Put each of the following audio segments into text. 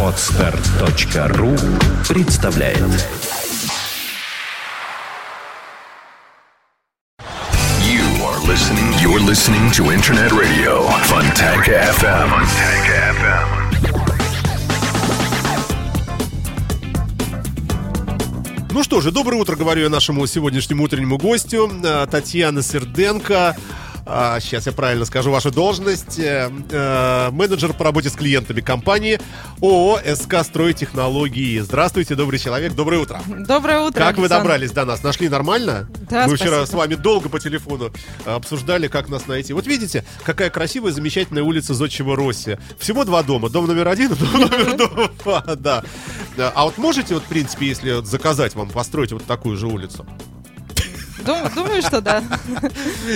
Отстар.ру представляет You are listening. You're listening to Internet Radio Funtank FM. Funtank FM. Ну что же, доброе утро, говорю я нашему сегодняшнему утреннему гостю, э, Татьяна Серденко. А, сейчас я правильно скажу вашу должность. Э, э, менеджер по работе с клиентами компании ООО СК Стройтехнологии. Здравствуйте, добрый человек, доброе утро. Доброе утро. Как вы Александр. добрались до нас? Нашли нормально? Да, Мы вчера спасибо. с вами долго по телефону обсуждали, как нас найти. Вот видите, какая красивая, замечательная улица Зодчего Росси. Всего два дома. Дом номер один и дом номер два. Да. Да. А вот можете, вот, в принципе, если заказать вам построить вот такую же улицу? Дум- Думаю, что да.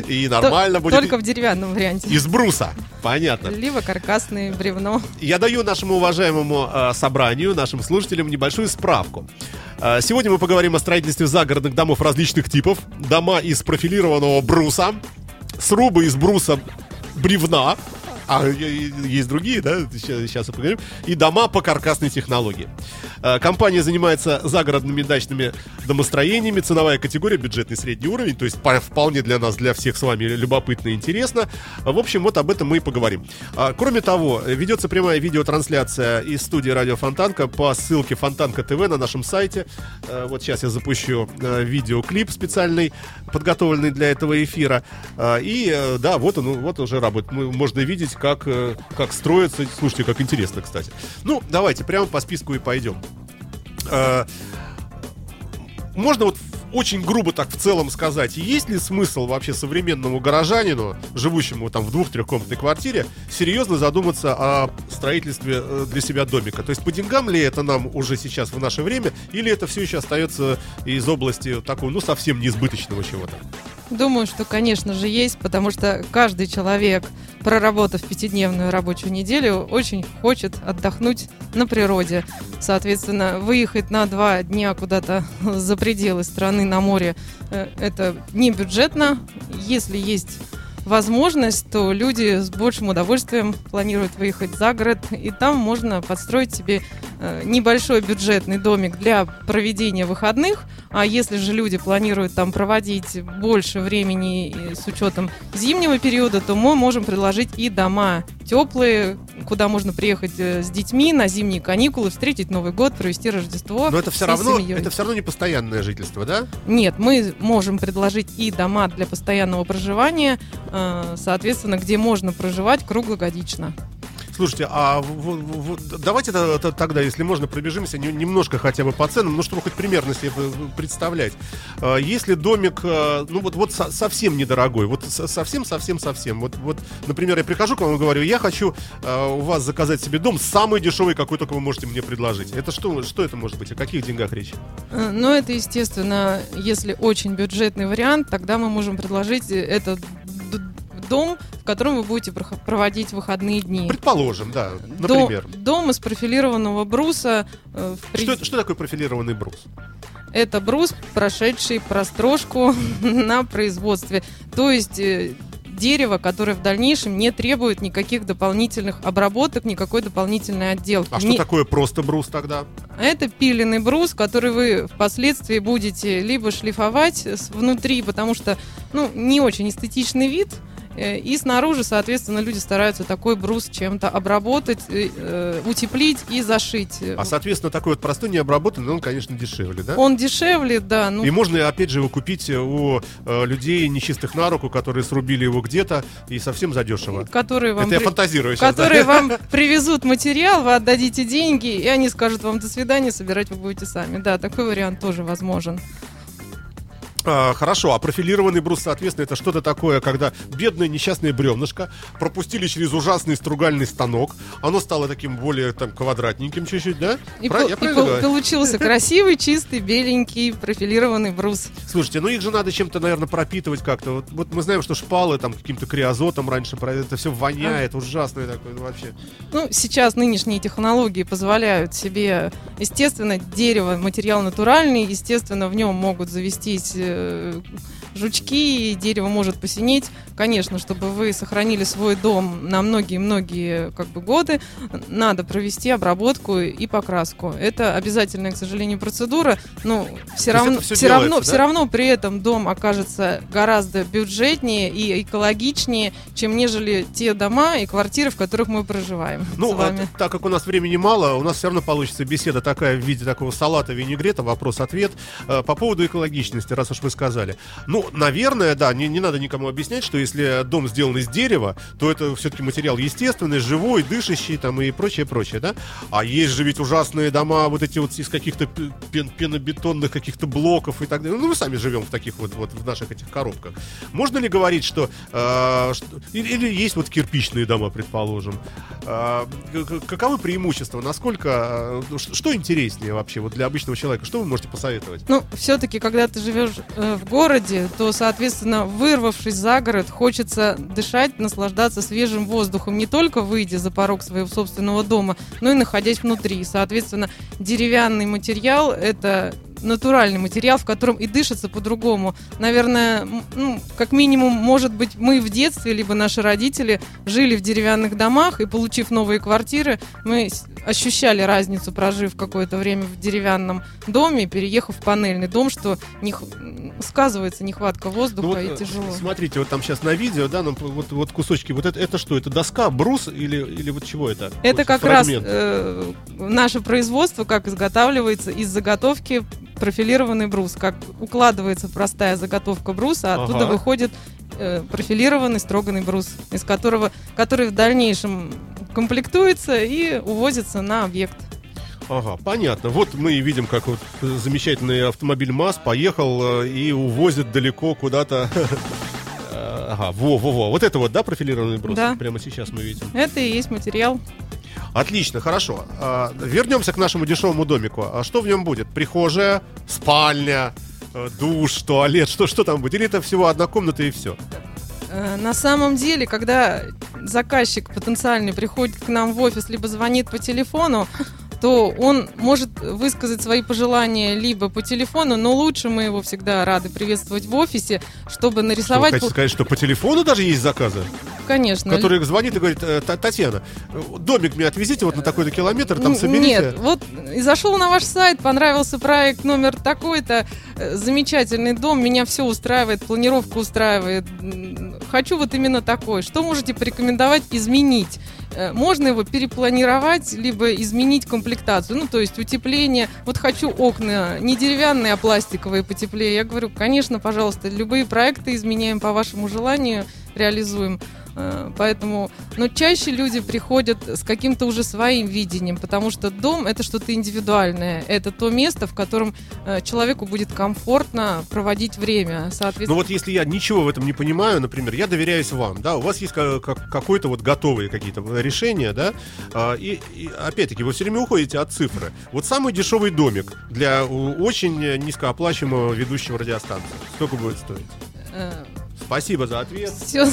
И нормально будет. Только в деревянном варианте. Из бруса. Понятно. Либо каркасное бревно. Я даю нашему уважаемому э, собранию, нашим слушателям небольшую справку. Э, сегодня мы поговорим о строительстве загородных домов различных типов. Дома из профилированного бруса, срубы из бруса бревна. А есть другие, да? Сейчас, сейчас поговорим. И дома по каркасной технологии. Э, Компания занимается загородными дачными домостроениями. Ценовая категория бюджетный средний уровень. То есть по- вполне для нас, для всех с вами любопытно и интересно. В общем, вот об этом мы и поговорим. А, Кроме того, ведется прямая видеотрансляция из студии Радио Фонтанка по ссылке Фонтанка ТВ на нашем сайте. Э, Вот сейчас я запущу э, видеоклип специальный, подготовленный для этого эфира. И да, вот он, вот уже работает. Можно видеть, как, э, как строится. Слушайте, как интересно, кстати. Ну, давайте прямо по списку и пойдем. Э, можно вот очень грубо так в целом сказать, есть ли смысл вообще современному горожанину, живущему там в двух-трехкомнатной квартире, серьезно задуматься о строительстве э, для себя домика? То есть по деньгам ли это нам уже сейчас в наше время, или это все еще остается из области такого, ну, совсем неизбыточного чего-то? Думаю, что, конечно же, есть, потому что каждый человек, проработав пятидневную рабочую неделю, очень хочет отдохнуть на природе. Соответственно, выехать на два дня куда-то за пределы страны на море э, это не бюджетно. Если есть возможность, то люди с большим удовольствием планируют выехать за город, и там можно подстроить себе небольшой бюджетный домик для проведения выходных. А если же люди планируют там проводить больше времени с учетом зимнего периода, то мы можем предложить и дома теплые, куда можно приехать э, с детьми на зимние каникулы, встретить Новый год, провести Рождество. Но это все равно, семьей. это все равно не постоянное жительство, да? Нет, мы можем предложить и дома для постоянного проживания, э, соответственно, где можно проживать круглогодично. Слушайте, а в- в- в- давайте то- то- тогда, если можно, пробежимся не- немножко хотя бы по ценам, ну, чтобы хоть примерно себе представлять. А, Если домик, э, ну, вот, вот со- совсем недорогой, вот со- совсем-совсем-совсем, вот, вот, например, я прихожу к вам и говорю, я хочу э, у вас заказать себе дом самый дешевый, какой только вы можете мне предложить. Это что, что это может быть? О каких деньгах речь? Э, Но это, естественно, если очень бюджетный вариант, тогда мы можем предложить этот дом, в котором вы будете проводить выходные дни. Предположим, да, Дом- например. Дом из профилированного бруса. э, при- Что, что такое профилированный брус? Это брус, прошедший прострожку на производстве. То есть э, дерево, которое в дальнейшем не требует никаких дополнительных обработок, никакой дополнительной отделки. А что Не- такое просто брус тогда? Это пиленый брус, который вы впоследствии будете либо шлифовать внутри, потому что ну, не очень эстетичный вид. Э, И снаружи, соответственно, люди стараются такой брус чем-то обработать, э, э, утеплить и зашить. А, соответственно, такой вот простой, необработанный, он, конечно, дешевле, да? Он дешевле, да. Ну, И можно, опять же, его купить у людей нечистых на руку, которые срубили его где-то и совсем задешево. которые вам, Это я фантазирую сейчас. да? которые вам привезут материал, вы отдадите деньги, и они скажут вам до свидания, собирать вы будете сами. Да, такой вариант тоже возможен. А, хорошо, а профилированный брус, соответственно, это что-то такое, когда бедное несчастное бревнышко пропустили через ужасный стругальный станок, оно стало таким более там квадратненьким чуть-чуть, да? И, Прав- я и говорю? получился красивый, чистый, беленький, профилированный брус. Слушайте, ну их же надо чем-то, наверное, пропитывать как-то. Вот, вот мы знаем, что шпалы там каким-то криозотом раньше, это все воняет, ужасное такое ну, вообще. Ну, сейчас нынешние технологии позволяют себе, естественно, дерево, материал натуральный, естественно, в нем могут завестись э, жучки, и дерево может посинеть. Конечно, чтобы вы сохранили свой дом на многие-многие как бы, годы, надо провести обработку и покраску. Это обязательная, к сожалению, процедура, но все равно, все равно, делается, все да? равно при этом дом окажется гораздо бюджетнее и экологичнее, чем нежели те дома и квартиры, в которых мы проживаем Ну, а, так как у нас времени мало, у нас все равно получится беседа такая в виде такого салата винегрета, вопрос-ответ. Э, По поводу экологичности, раз уж вы сказали. Ну, наверное, да, не, не надо никому объяснять, что если дом сделан из дерева, то это все-таки материал естественный, живой, дышащий там и прочее, прочее, да? А есть же ведь ужасные дома вот эти вот из каких-то пе- пен- пенобетонных каких-то блоков и так далее. Ну, мы сами живем в таких вот, вот в наших этих коробках. Можно ли говорить, что, э, что- или, или есть вот кирпичные дома, предположим? Э, каковы преимущества? Насколько, э, что интереснее вообще вот для обычного человека? Что вы можете посоветовать? Ну, все-таки, когда ты живешь э, в городе, то, соответственно, вырвавшись за город, хочется дышать, наслаждаться свежим воздухом, не только выйдя за порог своего собственного дома, но и находясь внутри. Соответственно, деревянный материал — это натуральный материал, в котором и дышится по-другому. Наверное, ну, как минимум, может быть, мы в детстве, либо наши родители жили в деревянных домах, и, получив новые квартиры, мы ощущали разницу, прожив какое-то время в деревянном доме, переехав в панельный дом, что не сказывается нехватка воздуха Ну вот, и э, тяжело. Смотрите, вот там сейчас на видео, да, ну, вот, вот кусочки. Вот это, это что? Это доска, брус или, или вот чего это? Это Вот как раз фрагмент. э, наше производство, как изготавливается из заготовки профилированный брус, как укладывается простая заготовка бруса, а оттуда Ага. выходит э, профилированный строганный брус, из которого, который в дальнейшем комплектуется и увозится на объект. Ага, понятно. Вот мы и видим, как вот замечательный автомобиль МАЗ поехал э, и увозит далеко куда-то. Э, Ага, во-во-во. Вот это вот, да, профилированный брус? Да. Прямо сейчас мы видим. Это и есть материал. Отлично, хорошо. А, вернемся к нашему дешевому домику. А что в нем будет? Прихожая, спальня, э, душ, туалет, что, что там будет? Или это всего одна комната и все? Э, На самом деле, когда заказчик потенциальный приходит к нам в офис, либо звонит по телефону, то он может высказать свои пожелания либо по телефону, но лучше мы его всегда рады приветствовать в офисе, чтобы Что, вы нарисовать... хотите сказать, что по телефону даже есть заказы? Конечно. Который звонит и говорит, «Э, Та- Татьяна, домик мне отвезите вот на такой-то километр, там соберите. Нет, вот и зашел на ваш сайт, понравился проект номер такой-то, э, замечательный дом, меня все устраивает, планировка устраивает. Хочу вот именно такой. Что можете порекомендовать изменить? Э, Можно его перепланировать, либо изменить комплектацию. Ну, то есть утепление. Вот хочу окна не деревянные, а пластиковые потеплее. Я говорю, конечно, пожалуйста, любые проекты изменяем по вашему желанию, реализуем. Э, Поэтому, но чаще люди приходят с каким-то уже своим видением, потому что дом это что-то индивидуальное, это то место, в котором э, человеку будет комфортно проводить время, Ну соответственно. вот если я ничего в этом не понимаю, например, я доверяюсь вам, да, у вас есть ка- как- какой-то вот готовые какие-то решения, да, а, и, и опять-таки вы все время уходите от цифры. Вот самый дешевый домик для очень низкооплачиваемого ведущего радиостанции, сколько будет стоить? Спасибо за ответ. Все,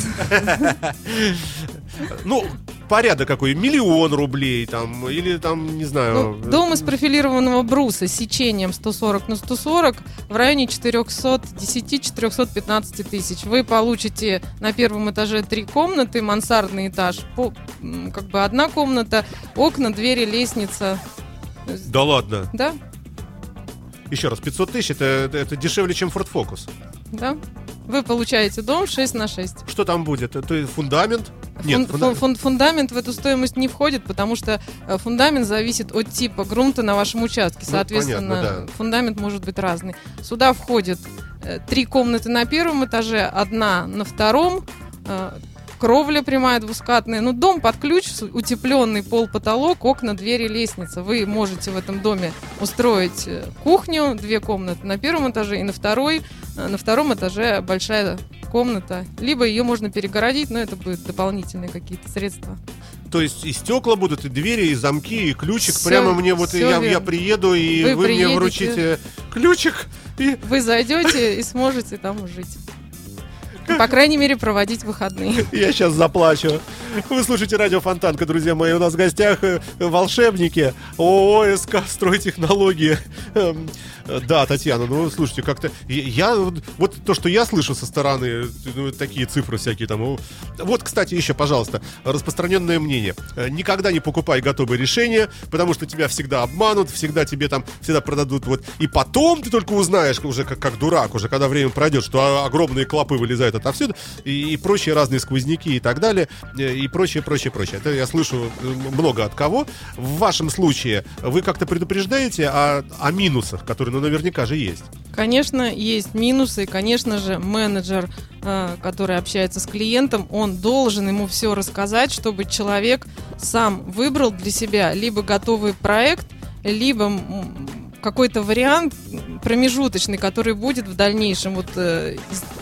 Ну, порядок какой, миллион рублей там, или там, не знаю... ну, дом из профилированного бруса с сечением 140 на 140 в районе 410-415 тысяч. Вы получите на первом этаже три комнаты, мансардный этаж, по, как бы одна комната, окна, двери, лестница. Да ладно. Да, Еще раз, 500 тысяч, это, это, это дешевле, чем Ford Focus. Да. Вы получаете дом 6 на 6. Что там будет? Это фундамент? Нет, Фун- фундамент. фун- фундамент в эту стоимость не входит, потому что э, фундамент зависит от типа грунта на вашем участке. Ну, Соответственно, понятно, да. фундамент может быть разный. Сюда входит э, три комнаты на первом этаже, одна на втором, э, кровля прямая двускатная. Ну, дом под ключ, утепленный пол, потолок, окна, двери, лестница. Вы можете в этом доме устроить э, кухню, две комнаты на первом этаже и на второй. э, На втором этаже большая комната. Либо ее можно перегородить, но это будут дополнительные какие-то средства. То есть и стекла будут, и двери, и замки, и ключик. Всё- Прямо мне вот я, я приеду, и вы, Вы мне вручите ключик. И Вы зайдете и сможете там жить. По крайней мере, проводить выходные. я сейчас заплачу. Вы слушаете радио Фонтанка, друзья мои. У нас в гостях э, волшебники ООО СК «Стройтехнологии». Эм, э, Да, Татьяна, ну, слушайте, как-то... Я... Вот то, что я слышу со стороны, ну, такие цифры всякие там... ну, Вот, кстати, еще, пожалуйста, распространенное мнение. Э, Никогда не покупай готовые решения, потому что тебя всегда обманут, всегда тебе там, всегда продадут вот... И потом ты только узнаешь, уже как, как дурак, уже когда время пройдет, что о- огромные клопы вылезают отовсюду, и, и прочие разные сквозняки и так далее, э, и прочее, прочее, прочее. Это я слышу э, много от кого. В вашем случае вы как-то предупреждаете о, о минусах, которые, ну, наверняка же есть. Конечно, есть минусы, конечно же, менеджер, э, который общается с клиентом, он должен ему все рассказать, чтобы человек сам выбрал для себя либо готовый проект, либо какой-то вариант промежуточный, который будет в дальнейшем вот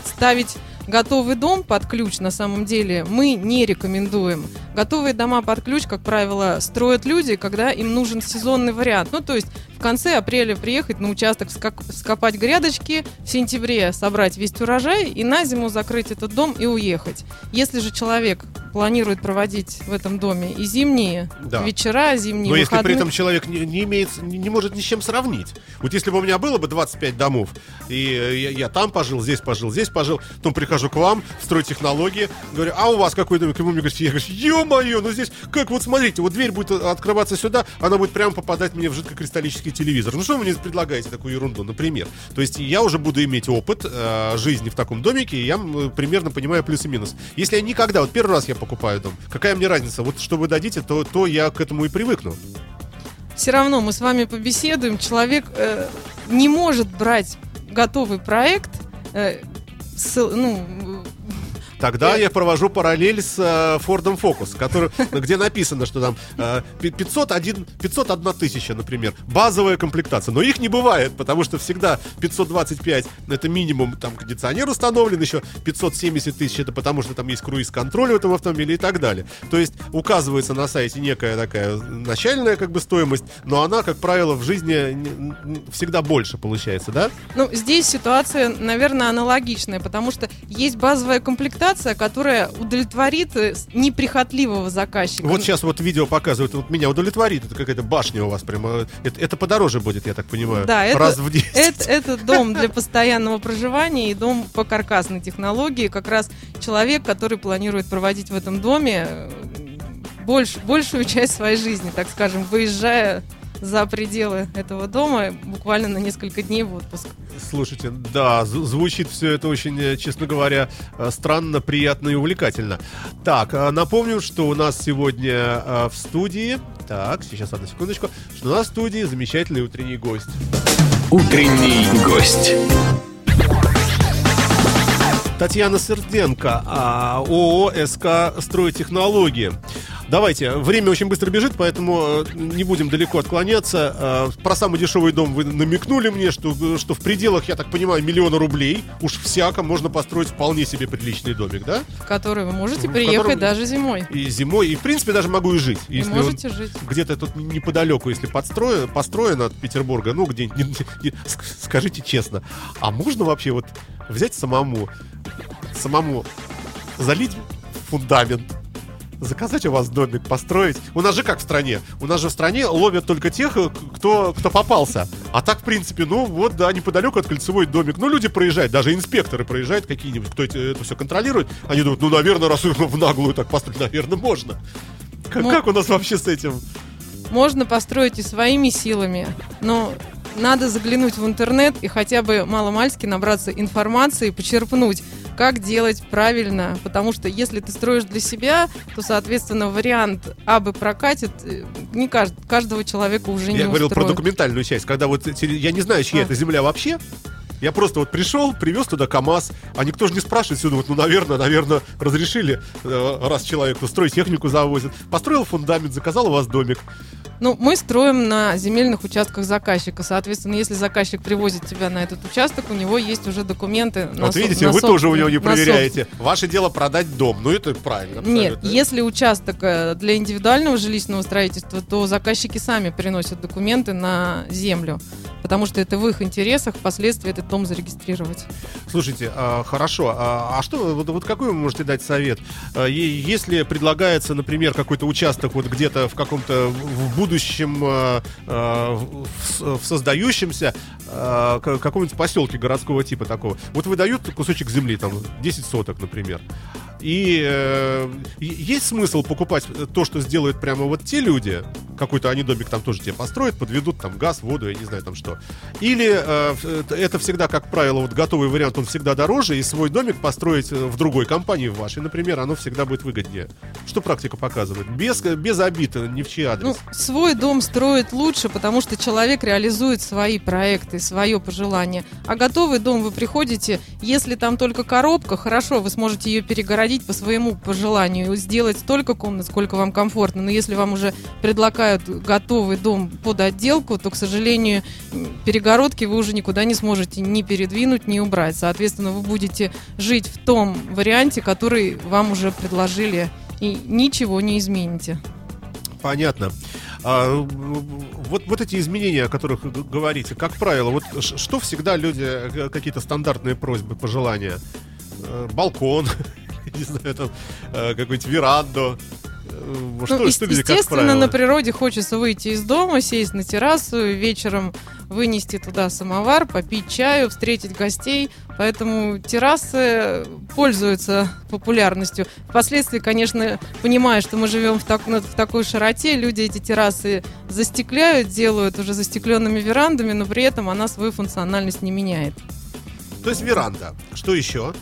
ставить готовый дом под ключ на самом деле мы не рекомендуем. Готовые дома под ключ, как правило, строят люди, когда им нужен сезонный вариант. Ну, то есть в конце апреля приехать на участок, вскопать грядочки, в сентябре собрать весь урожай и на зиму закрыть этот дом и уехать. Если же человек планирует проводить в этом доме и зимние Да. вечера, зимние Но если при выходные, этом человек не, не имеет, не, не может ни с чем сравнить. Вот если бы у меня было бы 25 домов, и э, я, я там пожил, здесь пожил, здесь пожил, потом прихожу к вам, стройtехнологии, говорю, а у вас какой домик? И вы мне говорите, я говорю, ё-моё, ну здесь, как вот смотрите, вот дверь будет открываться сюда, она будет прямо попадать мне в жидкокристаллический телевизор. Ну что вы мне предлагаете такую ерунду, например? То есть я уже буду иметь опыт э, жизни в таком домике, и я примерно понимаю плюс и минус. Если я никогда, вот первый раз я покупаю дом, какая мне разница? Вот что вы дадите, то, то я к этому и привыкну. все равно мы с вами побеседуем. Человек э, не может брать готовый проект, э, с- ну, Тогда я провожу параллель с э, Фордом Фокус, который, где написано, что там э, пи- 501, 501 тысяча, например, базовая комплектация. Но их не бывает, потому что всегда 525 это минимум, там кондиционер установлен, еще 570 тысяч это потому, что там есть круиз-контроль в этом автомобиле и так далее. То есть указывается на сайте некая такая начальная как бы стоимость, но она, как правило, в жизни всегда больше получается, да? Ну, здесь ситуация, наверное, аналогичная, потому что есть базовая комплектация, которая удовлетворит э, неприхотливого заказчика. Вот сейчас вот видео показывают, вот меня удовлетворит, это какая-то башня у вас прямо, это, это подороже будет, я так понимаю, Да, это- раз в 10. Это, это дом для постоянного проживания и дом по каркасной технологии. Как раз человек, который планирует проводить в этом доме э, больш- большую часть своей жизни, так скажем, выезжая за пределы этого дома буквально на несколько дней в отпуск. Слушайте, да, зв- звучит все это очень, э, честно говоря, э, странно, приятно и увлекательно. Так, э, напомню, что у нас сегодня э, в студии, так, сейчас одну секундочку, что у нас в студии замечательный утренний гость. Утренний гость. Татьяна Серденко, а, ООО «СК Стройтехнологии». Давайте, время очень быстро бежит, поэтому э, не будем далеко отклоняться. Э, Про самый дешевый дом вы намекнули мне, что, что в пределах, я так понимаю, миллиона рублей уж всяко можно построить вполне себе приличный домик, да? в который вы можете В приехать котором- даже зимой. И зимой, и в принципе даже могу и жить. И Если он можете жить. где-то тут неподалеку, если подстроен, построен от Петербурга, ну где скажите честно, а можно вообще вот взять самому, самому залить фундамент, заказать у вас домик, построить? У нас же как в стране? У нас же в стране ловят только тех, э, кто, кто попался. А так, в принципе, ну вот, да, неподалеку от кольцевой домик. Ну, люди проезжают, даже инспекторы проезжают какие-нибудь, кто это, это все контролирует. Они думают, ну, наверное, раз в наглую так построить, наверное, можно. Как, Ну, как у нас вообще с этим? Можно построить и своими силами, но надо заглянуть в интернет и хотя бы маломальски набраться информации, почерпнуть, как делать правильно. Потому что если ты строишь для себя, то, соответственно, вариант А бы прокатит, э, не кажд- каждого человека уже не Я говорил про устроит. документальную часть, когда вот я не знаю, чья А. это земля вообще. Я просто вот пришел, привез туда КАМАЗ, а никто же не спрашивает сюда, вот, ну, наверное, наверное, разрешили, э, раз человеку строить технику завозит. Построил фундамент, заказал у вас домик. Ну, мы строим на земельных участках заказчика. Соответственно, если заказчик привозит тебя на этот участок, у него есть уже документы. на вот со- видите, на вы тоже у него не проверяете. Ваше дело продать дом. Ну, это правильно. Нет, абсолютно. если участок э, для индивидуального жилищного строительства, то заказчики сами приносят документы на землю. потому что это в их интересах впоследствии этот дом зарегистрировать. Слушайте, а, хорошо. А, а что, вот, вот какой вы можете дать совет? А, е- если предлагается, например, какой-то участок вот где-то в каком-то в будущем, а, в, с- в создающемся к- каком-нибудь поселке городского типа такого, вот выдают кусочек земли, там 10 соток, например. И э, есть смысл покупать то, что сделают прямо вот те люди, какой-то они домик там тоже тебе построят, подведут там газ, воду, я не знаю там что. Или э, в- это всегда, как правило, вот готовый вариант, он всегда дороже, и свой домик построить э, в другой компании, в вашей, например, оно всегда будет выгоднее. Что практика показывает? Без, без обид, э, ни в чей адрес. Ну, свой дом строить лучше, потому что человек реализует свои проекты, свое пожелание. А готовый дом вы приходите, если там только коробка, хорошо, вы сможете ее перегородить по своему пожеланию, сделать столько комнат, сколько вам комфортно. Но если вам уже предлагают готовый дом под отделку, то, к сожалению, перегородки вы уже никуда не сможете ни передвинуть, ни убрать. Соответственно, вы будете жить в том варианте, который вам уже предложили, и ничего не измените. Понятно. А, вот, вот эти изменения, о которых говорите, как правило, вот что всегда люди, э, какие-то стандартные просьбы, пожелания? Э, Балкон, не знаю, там, э, какую-нибудь веранду. Э, Ну, Что, что естественно, на природе хочется выйти из дома, сесть на террасу, вечером вынести туда самовар, попить чаю, встретить гостей. Поэтому террасы пользуются популярностью. Впоследствии, конечно, понимая, что мы живем в, так- в такой широте, люди эти террасы застекляют, делают уже застекленными верандами, но при этом она свою функциональность не меняет. То есть веранда. Что еще?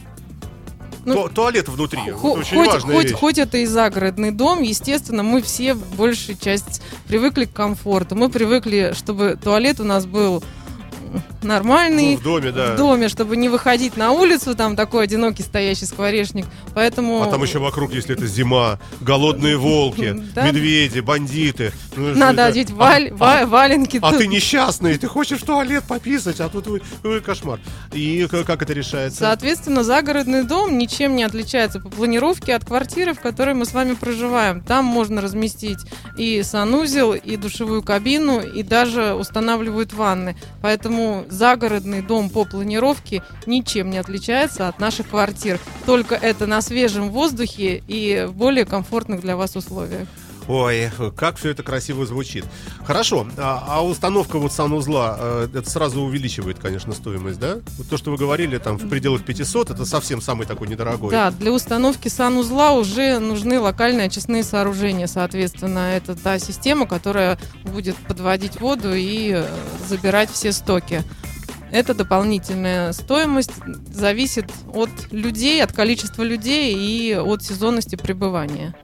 Ну, Ту- туалет внутри. Хо- Это очень хоть, важная хоть, вещь. хоть это и загородный дом, естественно, мы все большая часть привыкли к комфорту. Мы привыкли, чтобы туалет у нас был нормальный. Ну, в доме, да. В доме, чтобы не выходить на улицу, там такой одинокий стоящий скворечник. Поэтому А там еще вокруг, если это зима, голодные волки, Да. медведи, бандиты. Ну, надо одеть А- валь- а- ва- валенки. А ты несчастный, ты хочешь в туалет пописать, а тут вы, вы кошмар. И как это решается? Соответственно, загородный дом ничем не отличается по планировке от квартиры, в которой мы с вами проживаем. Там можно разместить и санузел, и душевую кабину, и даже устанавливают ванны. Поэтому загородный дом по планировке ничем не отличается от наших квартир. Только это на свежем воздухе и в более комфортных для вас условиях. Ой, как все это красиво звучит. Хорошо, а, а установка вот санузла, э, это сразу увеличивает, конечно, стоимость, да? Вот то, что вы говорили, там в пределах 500, это совсем самый такой недорогой. Да, для установки санузла уже нужны локальные очистные сооружения. Соответственно, это та система, которая будет подводить воду и э, забирать все стоки. Это дополнительная стоимость, зависит от людей, от количества людей и от сезонности пребывания.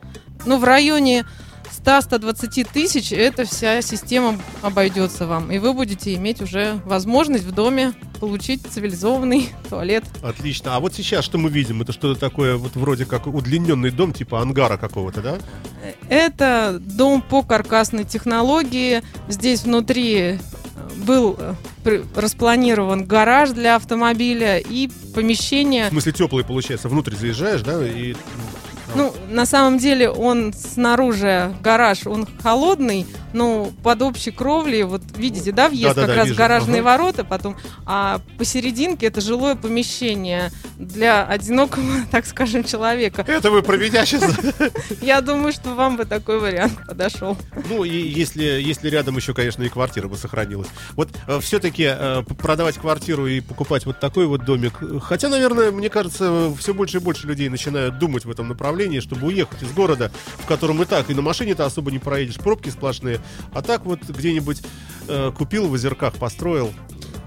Ну, в районе 100-120 тысяч эта вся система обойдется вам. И вы будете иметь уже возможность в доме получить цивилизованный туалет. Отлично. А вот сейчас что мы видим? Это что-то такое вот вроде как удлиненный дом, типа ангара какого-то, да? Это дом по каркасной технологии. Здесь внутри э, был э, распланирован гараж для автомобиля и помещение. В смысле теплый получается. Внутрь заезжаешь, да, и Ну, на самом деле он снаружи гараж, он холодный, но под общей кровлей, вот видите, да, въезд Да-да-да, как раз вижу. гаражные Ага. ворота, потом, а посерединке это жилое помещение для одинокого, так скажем, человека. это вы про меня сейчас. Я думаю, что вам бы такой вариант подошел. Ну, и если, если рядом еще, конечно, и квартира бы сохранилась. Вот все-таки продавать квартиру и покупать вот такой вот домик. Хотя, наверное, мне кажется, все больше и больше людей начинают думать в этом направлении, чтобы уехать из города, в котором и так и на машине-то особо не проедешь, пробки сплошные. А так вот где-нибудь э, купил в озерках, построил.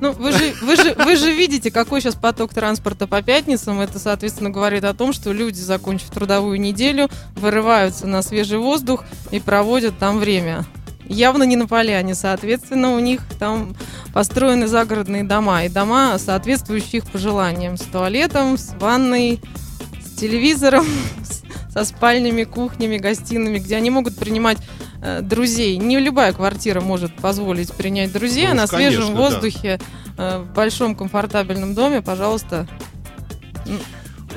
Ну, вы же, вы, же, вы же видите, какой сейчас поток транспорта по пятницам. Это, соответственно, говорит о том, что люди, закончив трудовую неделю, вырываются на свежий воздух и проводят там время. Явно не на поляне, соответственно, у них там построены загородные дома. И дома, соответствующие их пожеланиям. С туалетом, с ванной, с телевизором, со спальнями, кухнями, гостиными, где они могут принимать друзей. Не любая квартира может позволить принять друзей, Ну а на свежем конечно, да. воздухе, э, в большом комфортабельном доме, пожалуйста.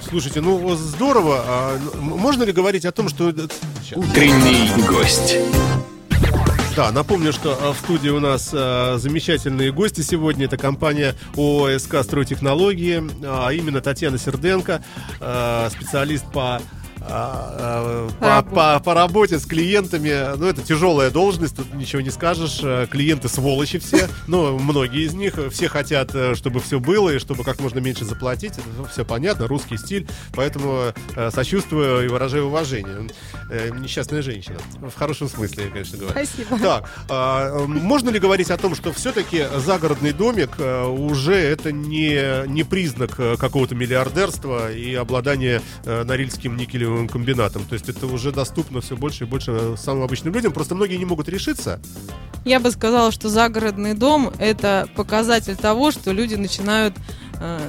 Слушайте, ну здорово. А, можно ли говорить о том, что... э. Утренний гость. Да, напомню, что э, в студии у нас э, замечательные гости сегодня. Это компания ОСК «Стройтехнологии», а именно Татьяна Серденко, э, специалист по а, а, по, по, по работе с клиентами, ну, это тяжелая должность, тут ничего не скажешь. Э, клиенты сволочи все, ну, многие из них, все хотят, э, чтобы все было и чтобы как можно меньше заплатить. Это все понятно, русский стиль, поэтому э, сочувствую и выражаю уважение. Несчастная женщина, в хорошем смысле, конечно говоря. Спасибо. Так, а, можно ли говорить о том, что все-таки загородный домик уже это не, не признак какого-то миллиардерства и обладания Норильским никелевым пищевым комбинатом. То есть это уже доступно все больше и больше самым обычным людям. Просто многие не могут решиться. Я бы сказала, что загородный дом это показатель того, что люди начинают э,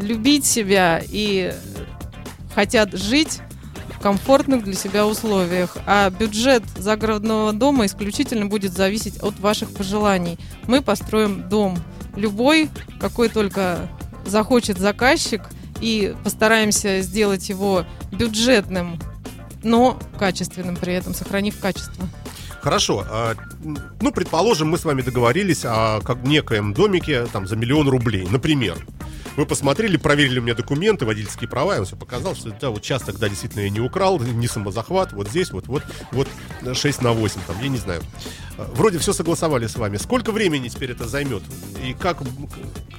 любить себя и хотят жить в комфортных для себя условиях. А бюджет загородного дома исключительно будет зависеть от ваших пожеланий. Мы построим дом любой, какой только захочет заказчик – и постараемся сделать его бюджетным, но качественным при этом, сохранив качество. Хорошо. А, ну, предположим, мы с вами договорились о некоем домике там за миллион рублей, например. Вы посмотрели, проверили у меня документы, водительские права, и он все показал, что да, вот часто, когда действительно я не украл, не самозахват, вот здесь, вот, вот, вот 6 на 8, там, я не знаю. Вроде все согласовали с вами. Сколько времени теперь это займет? И как,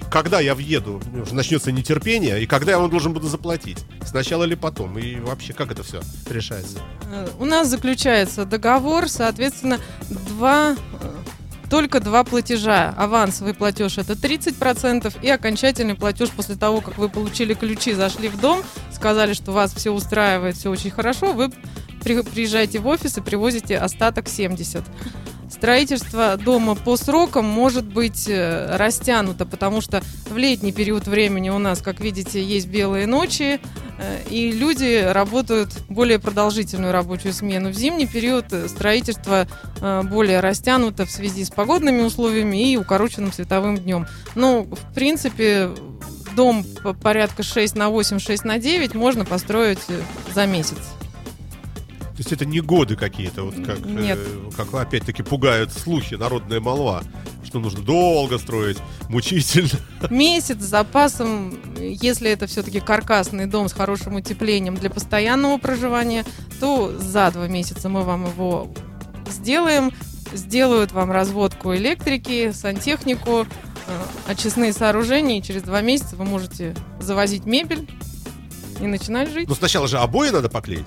когда я въеду, начнется нетерпение, и когда я вам должен буду заплатить? Сначала или потом? И вообще, как это все решается? Э, у нас заключается договор, соответственно, два только два платежа. Авансовый платеж это 30% и окончательный платеж после того, как вы получили ключи, зашли в дом, сказали, что вас все устраивает, все очень хорошо, вы приезжаете в офис и привозите остаток 70. Строительство дома по срокам может быть э, растянуто, потому что в летний период времени у нас, как видите, есть белые ночи, э, и люди работают более продолжительную рабочую смену. В зимний период строительство э, более растянуто в связи с погодными условиями и укороченным световым днем. Но, ну, в принципе, дом порядка 6 на 8, 6 на 9 можно построить за месяц. То есть это не годы какие-то, вот как, Нет. Э, как опять-таки пугают слухи, народная молва, что нужно долго строить, мучительно. Месяц с запасом, если это все-таки каркасный дом с хорошим утеплением для постоянного проживания, то за два месяца мы вам его сделаем, сделают вам разводку электрики, сантехнику, э, очистные сооружения, и через два месяца вы можете завозить мебель и начинать жить. Но сначала же обои надо поклеить.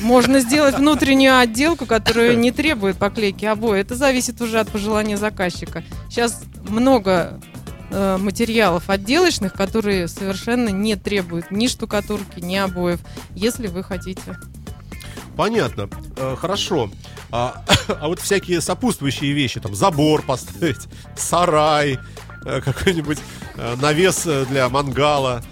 Можно сделать внутреннюю отделку, которая не требует поклейки обои. Это зависит уже от пожелания заказчика. Сейчас много э, материалов отделочных, которые совершенно не требуют ни штукатурки, ни обоев, если вы хотите. Понятно. Э, хорошо. А, а вот всякие сопутствующие вещи, там забор поставить, сарай, э, какой-нибудь э, навес для мангала,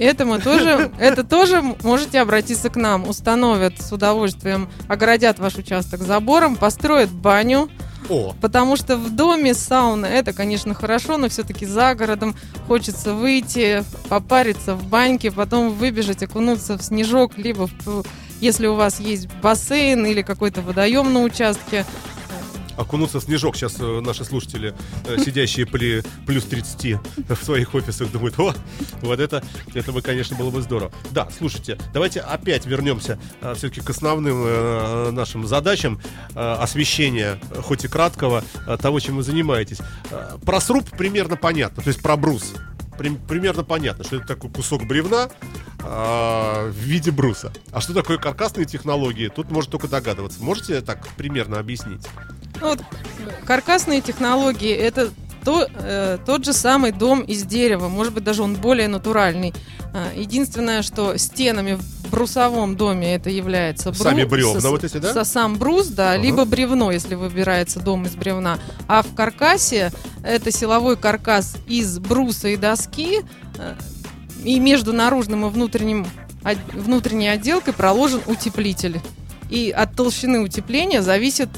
это мы тоже, это тоже можете обратиться к нам. Установят с удовольствием, оградят ваш участок забором, построят баню. О. Потому что в доме сауна это, конечно, хорошо, но все-таки за городом хочется выйти, попариться в баньке, потом выбежать, окунуться в снежок, либо в, если у вас есть бассейн или какой-то водоем на участке, окунуться в снежок. Сейчас э, наши слушатели, э, сидящие при плюс 30 в своих офисах, думают, о, вот это, это бы, конечно, было бы здорово. Да, слушайте, давайте опять вернемся э, все-таки к основным нашим задачам освещения, хоть и краткого, того, чем вы занимаетесь. Про сруб примерно понятно, то есть про брус примерно понятно, что это такой кусок бревна э, в виде бруса. А что такое каркасные технологии, тут можно только догадываться. Можете так примерно объяснить? Ну, вот, каркасные технологии это то, э, тот же самый дом из дерева, может быть, даже он более натуральный. Э, единственное, что стенами в брусовом доме это является брус. Сами бревна вот эти, да? Сам брус, да, ага. либо бревно, если выбирается дом из бревна. А в каркасе это силовой каркас из бруса и доски, э, и между наружным и внутренним, внутренней отделкой проложен утеплитель. И от толщины утепления зависит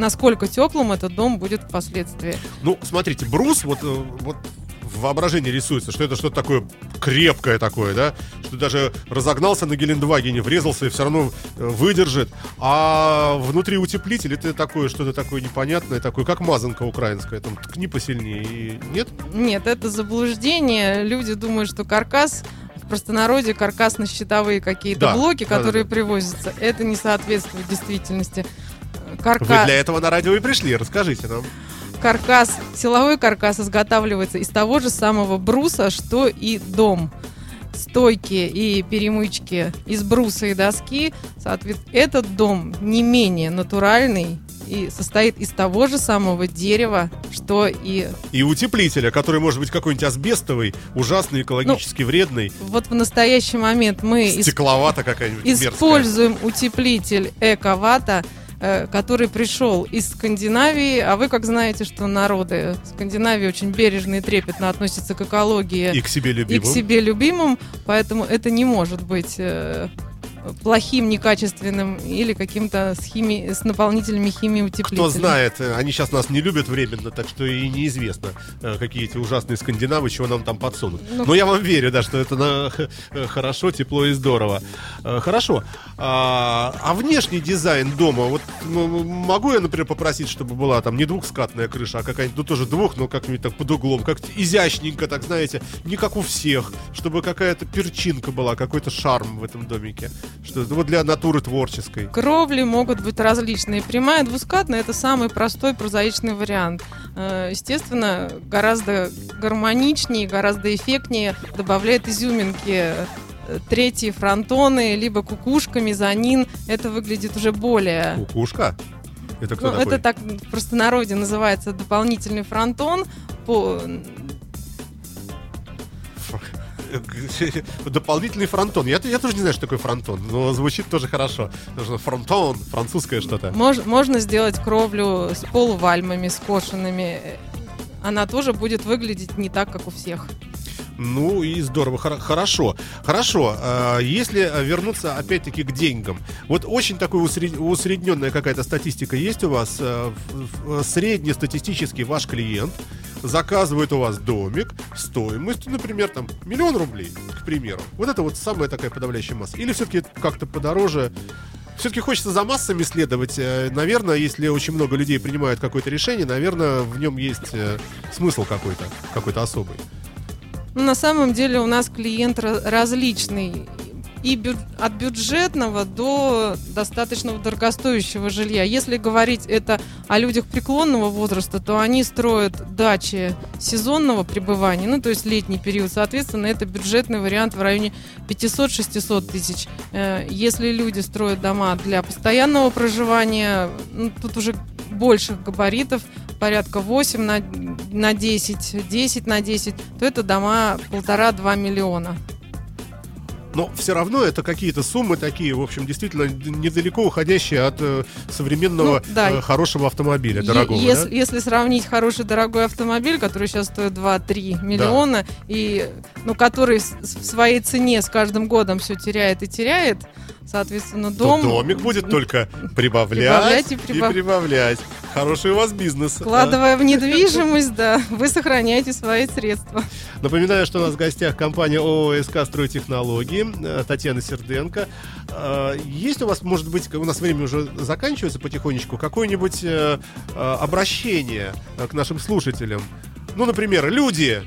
насколько теплым этот дом будет впоследствии. Ну, смотрите, брус, вот, э, вот в воображении рисуется, что это что-то такое крепкое такое, да, что даже разогнался на Гелендвагене, врезался и все равно э, выдержит. А внутри утеплитель это такое, что-то такое непонятное, такое, как мазанка украинская, там ткни посильнее. И нет? Нет, это заблуждение. Люди думают, что каркас в простонародье каркасно-щитовые какие-то Да, блоки, да, да, которые да. привозятся. Это не соответствует действительности. Вы Карка... для этого на радио и пришли, расскажите нам. Каркас, силовой каркас изготавливается из того же самого бруса, что и дом. Стойки и перемычки из бруса и доски. Соответственно, этот дом не менее натуральный и состоит из того же самого дерева, что и И утеплителя, который может быть какой-нибудь асбестовый, ужасный, экологически вредный, вот в настоящий момент мы стекловата какая-нибудь мерзкая. используем утеплитель Эковата, который пришел из Скандинавии, а вы как знаете, что народы Скандинавии очень бережно и трепетно относятся к экологии И к себе и к любимым. себе любимым, поэтому это не может быть э, плохим, некачественным или каким-то с, хими- с наполнителями химии утеплителя. Кто знает, э, они сейчас нас не любят временно, так что и неизвестно, э, какие эти ужасные скандинавы, чего нам там подсунут. Ну, Но я вам верю, да, что это на, э, хорошо, тепло и здорово. Хорошо. А, а внешний дизайн дома, вот ну, могу я, например, попросить, чтобы была там не двухскатная крыша, а какая-нибудь, ну тоже двух, но как-нибудь так под углом, как изящненько, так знаете, не как у всех, чтобы какая-то перчинка была, какой-то шарм в этом домике. Что вот для натуры творческой. Кровли могут быть различные. Прямая двускатная это самый простой прозаичный вариант. Э, Естественно, гораздо гармоничнее, гораздо эффектнее добавляет изюминки э, третьи фронтоны, либо кукушка, мезонин. Это выглядит уже более... Кукушка? Это кто Ну, такой? это так в простонародье называется дополнительный фронтон. По... Дополнительный фронтон. Я, я тоже не знаю, что такое фронтон, но звучит тоже хорошо. Потому что фронтон, французское что-то. Мож- можно сделать кровлю с полувальмами, скошенными. Э, Она тоже будет выглядеть не так, как у всех. Ну и здорово, Хор- хорошо. Хорошо, а, если вернуться опять-таки к деньгам. Вот очень усред- усредненная какая-то статистика есть у вас. В- в- Среднестатистический ваш клиент заказывает у вас домик стоимостью, например, там миллион рублей, к примеру. Вот это вот самая такая подавляющая масса. Или все-таки как-то подороже все-таки хочется за массами следовать. Э, Наверное, если очень много людей принимают какое-то решение, наверное, в нем есть э, смысл какой-то, какой-то особый. На самом деле у нас клиент различный. И бю- от бюджетного до достаточно дорогостоящего жилья. Если говорить это о людях преклонного возраста, то они строят дачи сезонного пребывания, ну то есть летний период. Соответственно, это бюджетный вариант в районе 500-600 тысяч. Э, Если люди строят дома для постоянного проживания, ну, тут уже больших габаритов, порядка 8 на, на 10, 10 на 10, то это дома полтора-два миллиона. Но все равно это какие-то суммы такие, в общем, действительно недалеко уходящие от э, современного Ну, да. э, хорошего автомобиля, Е- дорогого. если, да? если сравнить хороший дорогой автомобиль, который сейчас стоит 2-3 миллиона, и ну, который в своей цене с каждым годом все теряет и теряет, соответственно, То дом... домик будет только прибавлять, Прибавлять и и прибав- прибавлять. Хороший у вас бизнес. а? Вкладывая в недвижимость, да, вы сохраняете свои средства. Напоминаю, что у нас в гостях компания ООО «СК Стройтехнологии», э, Татьяна Серденко. Э, Есть у вас, может быть, у нас время уже заканчивается потихонечку, какое-нибудь э, э, обращение к нашим слушателям? Ну, например, люди,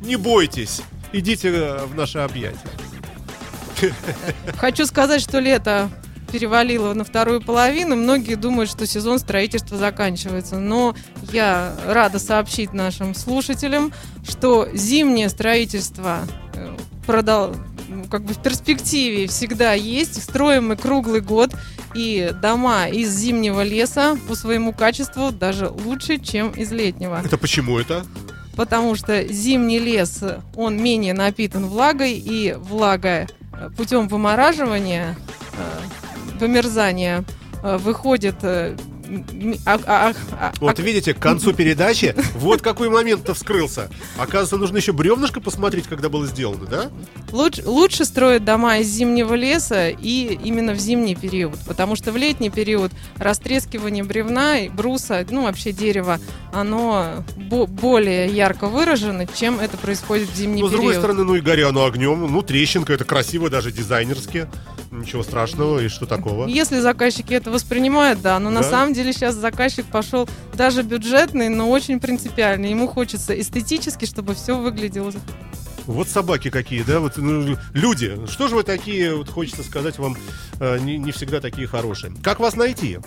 не бойтесь, идите в наше объятие. Хочу сказать, что лето перевалило на вторую половину. Многие думают, что сезон строительства заканчивается. Но я рада сообщить нашим слушателям, что зимнее строительство ну, как бы в перспективе всегда есть. Строим мы круглый год. И дома из зимнего леса по своему качеству даже лучше, чем из летнего Это почему это? потому что зимний лес, он менее напитан влагой, и влага э, путем вымораживания, э, вымерзания, э, выходит а- а- а- Вот а- видите, к концу передачи вот какой момент-то вскрылся. Оказывается, нужно еще бревнышко посмотреть, когда было сделано, да? Луч- лучше строить дома из зимнего леса и именно в зимний период, потому что в летний период растрескивание бревна и бруса, ну вообще дерева, оно бо- более ярко выражено, чем это происходит в зимний Но с период. другой стороны, ну и горя оно огнем, ну трещинка, это красиво даже дизайнерски. Ничего страшного, и что такого? Если заказчики это воспринимают, да, но на Да? самом деле сейчас заказчик пошел даже бюджетный, но очень принципиальный. Ему хочется эстетически, чтобы все выглядело. Вот собаки какие, да? Вот ну, люди. Что же вы такие, вот хочется сказать вам, э, не, не всегда такие хорошие. Как вас найти?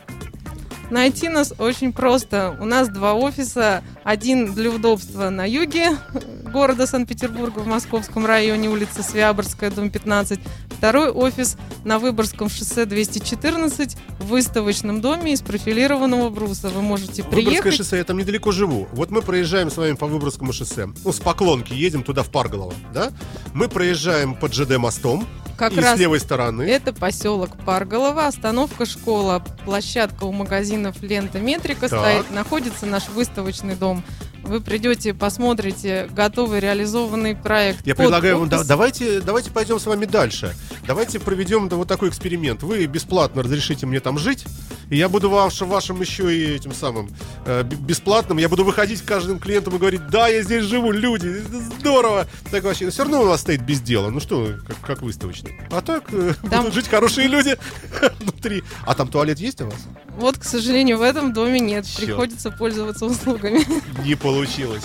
Найти нас очень просто. У нас два офиса. Один для удобства на юге города Санкт-Петербурга в Московском районе, улица Свяборская, дом 15. Второй офис на Выборгском шоссе 214 в выставочном доме из профилированного бруса. Вы можете Выборгское приехать. шоссе, я там недалеко живу. Вот мы проезжаем с вами по Выборгскому шоссе. Ну, с Поклонки едем туда, в Парголово, да? Мы проезжаем под ЖД мостом. Как и раз с левой стороны. Это поселок Парголова, остановка школа, площадка у магазинов Лента Метрика Так. стоит, находится наш выставочный дом. Вы придете, посмотрите готовый реализованный проект. Я предлагаю вам, да- давайте, давайте пойдем с вами дальше. Давайте проведем да, вот такой эксперимент. Вы бесплатно разрешите мне там жить, и я буду ваш, вашим еще и этим самым э, бесплатным. Я буду выходить к каждым клиентам и говорить, да, я здесь живу, люди, это здорово. Так вообще, все равно у нас стоит без дела. Ну что, как, как выставочный. А так э, Там- будут жить хорошие люди внутри. А там туалет есть у вас? Вот, к сожалению, в этом доме нет. Чёрт. Приходится пользоваться услугами. Не получилось.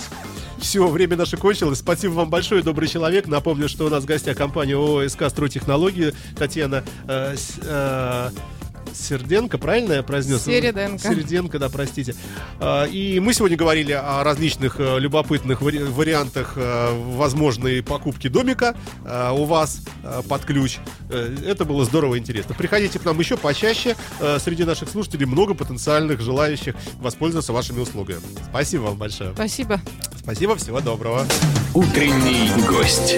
Все, время наше кончилось. Спасибо вам большое, добрый человек. Напомню, что у нас в гостях компания ОСК «Стройтехнологии». Татьяна э, с- э, Серденко, правильно я произнес? Середенко. Середенко, да, простите. А, И мы сегодня говорили о различных э, любопытных вари- вариантах э, возможной покупки домика э, у вас под ключ. Это было здорово и интересно. Приходите к нам еще почаще. Среди наших слушателей много потенциальных желающих воспользоваться вашими услугами. Спасибо вам большое. Спасибо. Спасибо, всего доброго. Утренний гость.